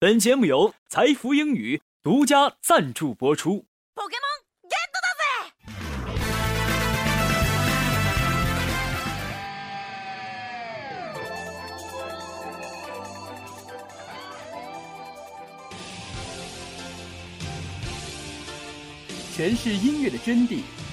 本节目由财富英语独家赞助播出。诠释音乐的真谛，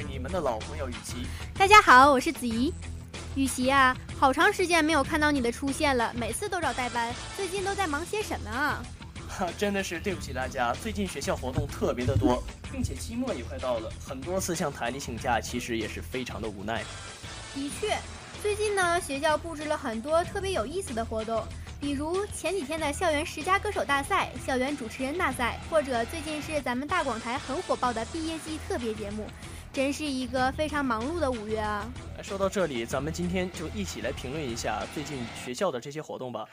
是你们的老朋友雨琦。大家好，我是子怡。雨琦啊，好长时间没有看到你的出现了，每次都找代班。最近都在忙些什么啊？哈，真的是对不起大家，最近学校活动特别的多，并且期末也快到了，很多次向台里请假，其实也是非常的无奈。的确，最近呢，学校布置了很多特别有意思的活动。比如前几天的校园十佳歌手大赛、校园主持人大赛，或者最近是咱们大广台很火爆的毕业季特别节目，真是一个非常忙碌的五月啊！说到这里，咱们今天就一起来评论一下最近学校的这些活动吧。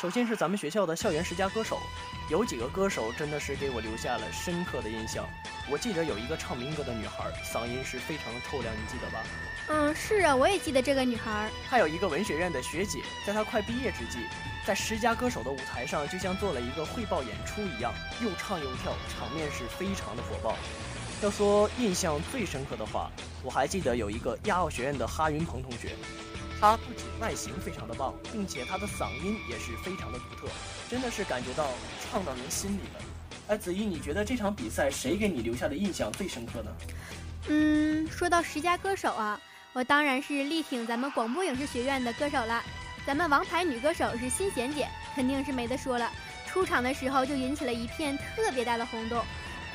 首先是咱们学校的校园十佳歌手，有几个歌手真的是给我留下了深刻的印象。我记得有一个唱民歌的女孩，嗓音是非常的透亮，你记得吧？嗯，是啊，我也记得这个女孩。还有一个文学院的学姐，在她快毕业之际。在十佳歌手的舞台上，就像做了一个汇报演出一样，又唱又跳，场面是非常的火爆。要说印象最深刻的话，我还记得有一个亚奥学院的哈云鹏同学，他不仅外形非常的棒，并且他的嗓音也是非常的独特，真的是感觉到唱到人心里了。哎，子怡，你觉得这场比赛谁给你留下的印象最深刻呢？嗯，说到十佳歌手啊，我当然是力挺咱们广播影视学院的歌手了。咱们王牌女歌手是新贤姐，肯定是没得说了。出场的时候就引起了一片特别大的轰动。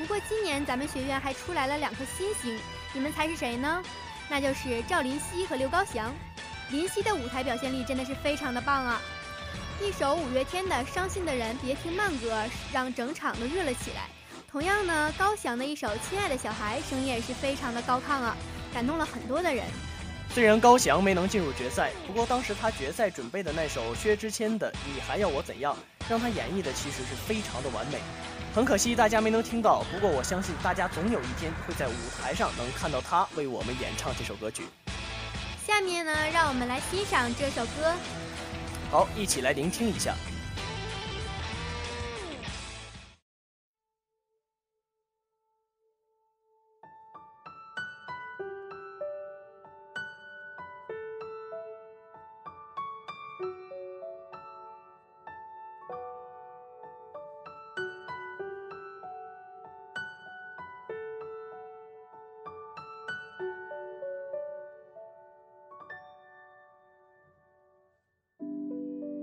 不过今年咱们学院还出来了两颗新星，你们猜是谁呢？那就是赵林熙和刘高翔。林熙的舞台表现力真的是非常的棒啊！一首五月天的《伤心的人别听慢歌》，让整场都热了起来。同样呢，高翔的一首《亲爱的小孩》，声音也是非常的高亢啊，感动了很多的人。虽然高翔没能进入决赛，不过当时他决赛准备的那首薛之谦的《你还要我怎样》，让他演绎的其实是非常的完美。很可惜大家没能听到，不过我相信大家总有一天会在舞台上能看到他为我们演唱这首歌曲。下面呢，让我们来欣赏这首歌。好，一起来聆听一下。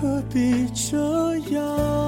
何必这样？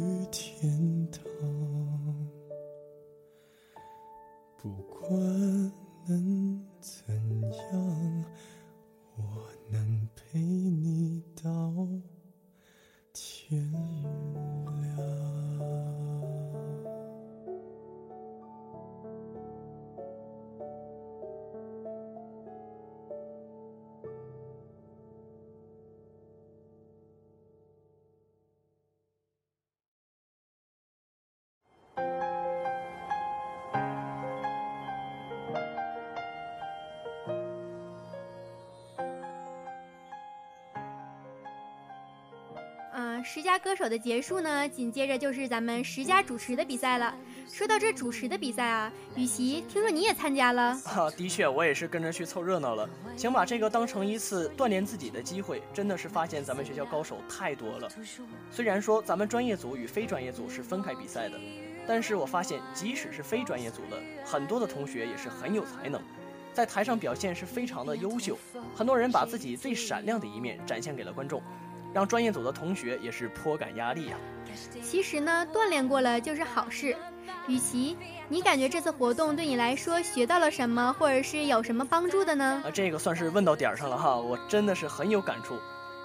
十佳歌手的结束呢，紧接着就是咱们十佳主持的比赛了。说到这主持的比赛啊，雨琦，听说你也参加了啊？的确，我也是跟着去凑热闹了，想把这个当成一次锻炼自己的机会。真的是发现咱们学校高手太多了。虽然说咱们专业组与非专业组是分开比赛的，但是我发现即使是非专业组的，很多的同学也是很有才能，在台上表现是非常的优秀。很多人把自己最闪亮的一面展现给了观众。让专业组的同学也是颇感压力呀。其实呢，锻炼过了就是好事。雨琦，你感觉这次活动对你来说学到了什么，或者是有什么帮助的呢？啊，这个算是问到点儿上了哈，我真的是很有感触。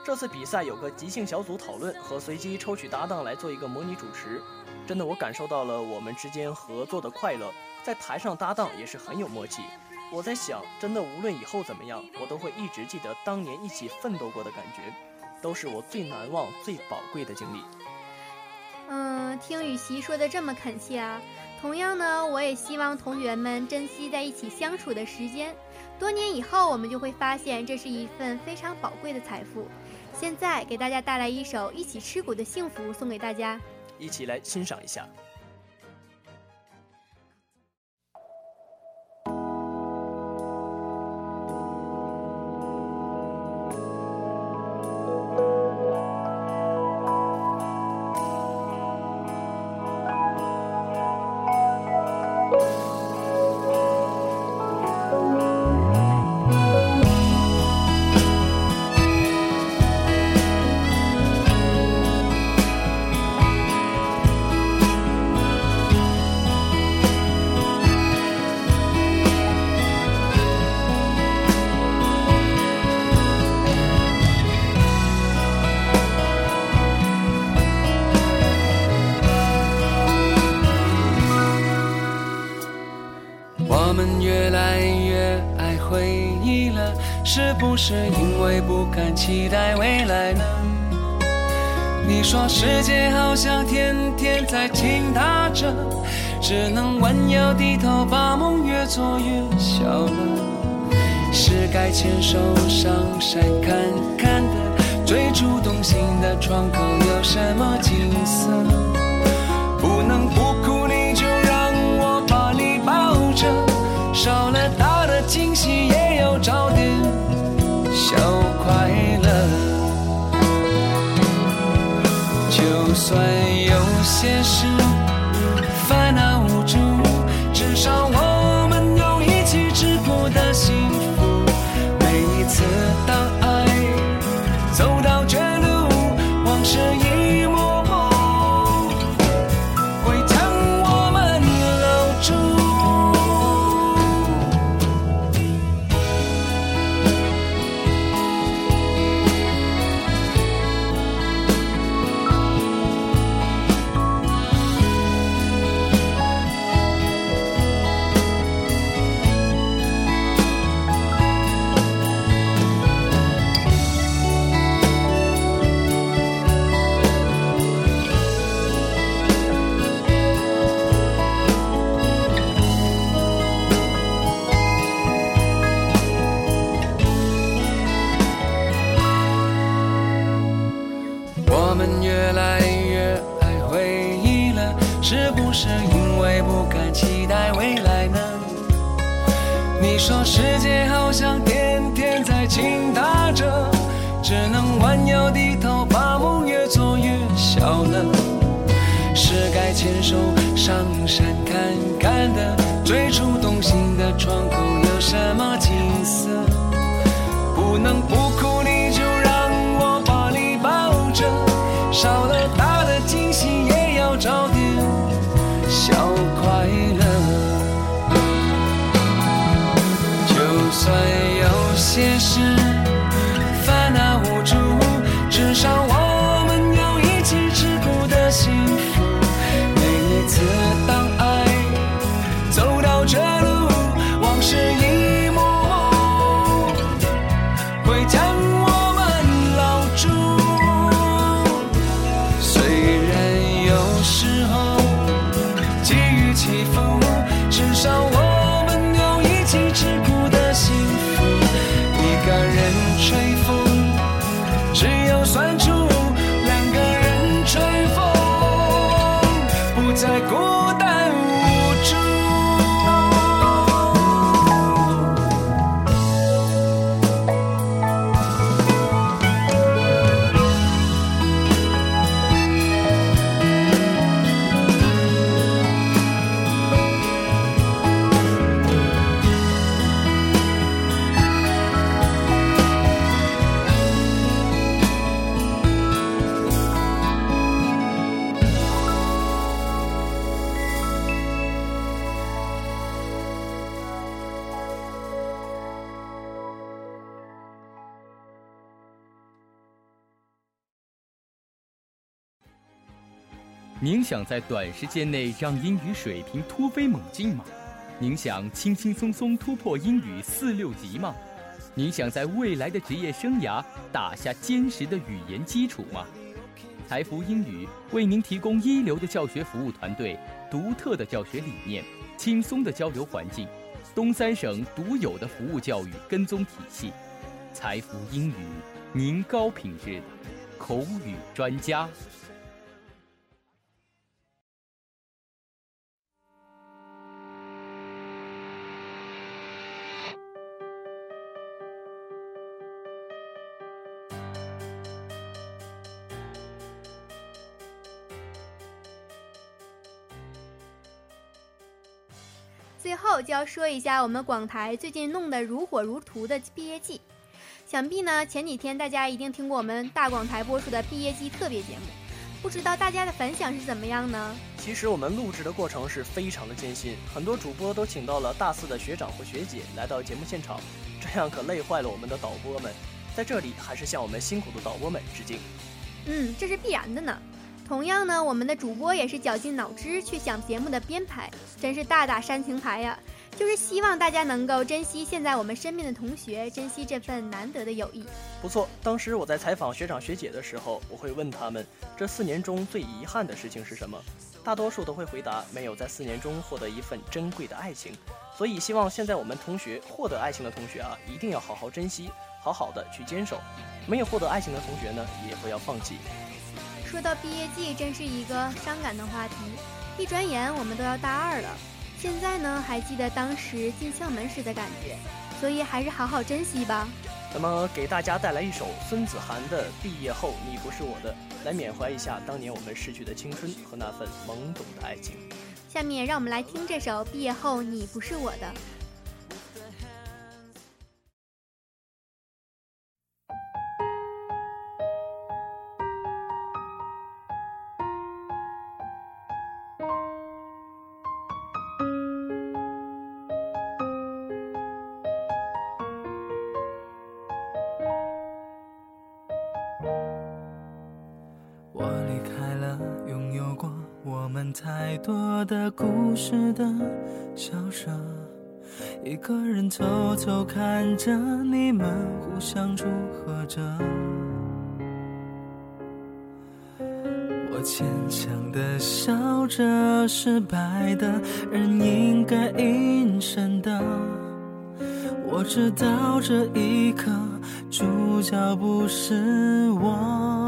这次比赛有个即兴小组讨论和随机抽取搭档来做一个模拟主持，真的我感受到了我们之间合作的快乐，在台上搭档也是很有默契。我在想，真的无论以后怎么样，我都会一直记得当年一起奋斗过的感觉，都是我最难忘、最宝贵的经历。嗯，听雨琦说的这么恳切啊，同样呢，我也希望同学们珍惜在一起相处的时间。多年以后，我们就会发现这是一份非常宝贵的财富。现在给大家带来一首《一起吃苦的幸福》，送给大家，一起来欣赏一下。只能弯腰低头把梦越做越小了。是该牵手上山看看的，最初动心的窗口有什么景色？不能不哭，你就让我把你抱着，少了大的惊喜也要找点。小快乐，就算有些事至少我说世界好像天天在倾塌着，只能弯腰低头，把梦越做越小了。是该牵手上山看看的，最初动心的窗口有什么景色？不能不哭，你就让我把你抱着，少了您想在短时间内让英语水平突飞猛进吗？您想轻轻松松突破英语四六级吗？您想在未来的职业生涯打下坚实的语言基础吗？财福英语为您提供一流的教学服务团队、独特的教学理念、轻松的交流环境、东三省独有的服务教育跟踪体系。财福英语，您高品质的口语专家。最后就要说一下我们广台最近弄得如火如荼的毕业季。想必呢前几天大家一定听过我们大广台播出的毕业季特别节目，不知道大家的反响是怎么样呢？其实我们录制的过程是非常的艰辛，很多主播都请到了大四的学长或学姐来到节目现场，这样可累坏了我们的导播们。在这里还是向我们辛苦的导播们致敬。嗯，这是必然的呢。同样呢，我们的主播也是绞尽脑汁去想节目的编排，真是大打煽情牌呀！就是希望大家能够珍惜现在我们身边的同学，珍惜这份难得的友谊。不错，当时我在采访学长学姐的时候，我会问他们，这四年中最遗憾的事情是什么？大多数都会回答，没有在四年中获得一份珍贵的爱情。所以希望现在我们同学获得爱情的同学啊，一定要好好珍惜，好好的去坚守；没有获得爱情的同学呢，也不要放弃。说到毕业季，真是一个伤感的话题。一转眼，我们都要大二了。现在呢，还记得当时进校门时的感觉，所以还是好好珍惜吧。那么，给大家带来一首孙子涵的《毕业后你不是我的》，来缅怀一下当年我们逝去的青春和那份懵懂的爱情。下面，让我们来听这首《毕业后你不是我的》。一个人偷偷看着你们互相祝贺着。我坚强的笑着，失败的人应该隐身的。我知道这一刻，主角不是我。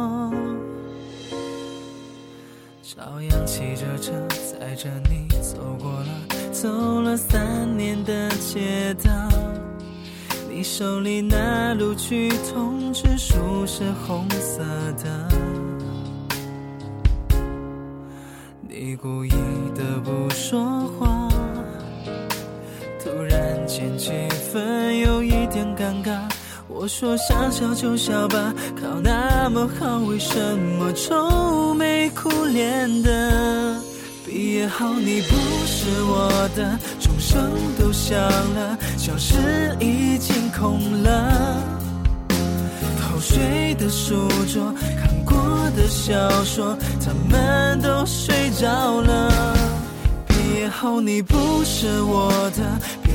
老杨骑着车载着你走过了，走了三年的街道。你手里那录取通知书是红色的，你故意的不说话，突然间气氛有一点尴尬。我说想笑就笑吧，考那么好，为什么愁眉苦脸的？毕业后你不是我的，钟声都响了，教室已经空了，偷睡的书桌，看过的小说，他们都睡着了。毕业后你不是我的，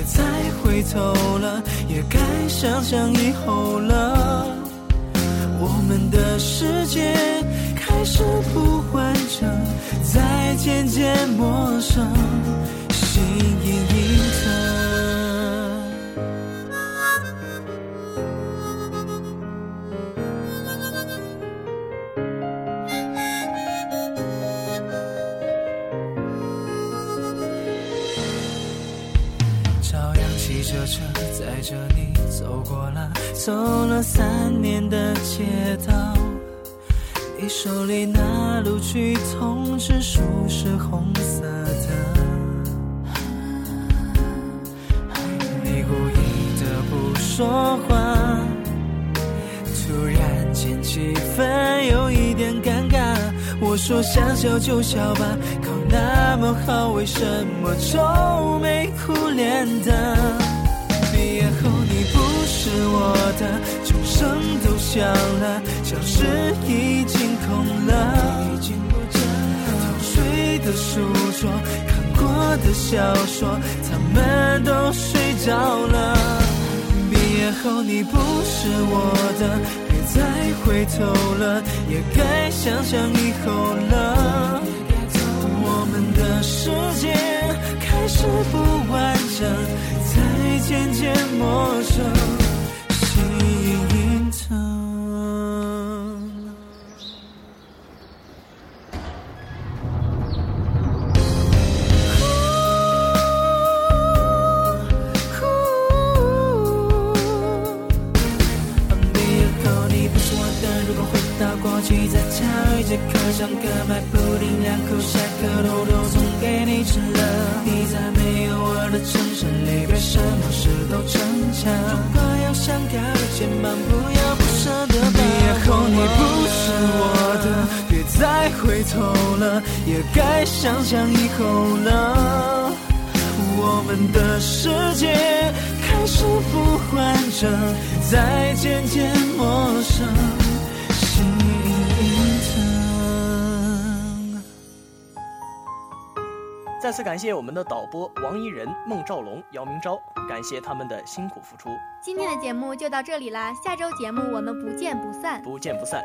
再回头了，也该想想以后了。我们的世界开始不完整，在渐渐陌生，心隐隐疼。走了三年的街道。你手里那录取通知书是红色的，你故意的不说话，突然间气氛有一点尴尬。我说想笑就笑吧，考那么好，为什么愁眉苦脸的？是我的，钟声都响了，教室已经空了。偷睡的书桌，看过的小说，他们都睡着了。毕业后你不是我的，别再回头了，也该想想以后了。我们的世界开始不完整，才渐渐陌生。回头了，也该想想以后了。我们的世界开始不完整，在渐渐陌生。再次感谢我们的导播王一仁、孟兆龙、姚明昭，感谢他们的辛苦付出。今天的节目就到这里啦，下周节目我们不见不散，不见不散。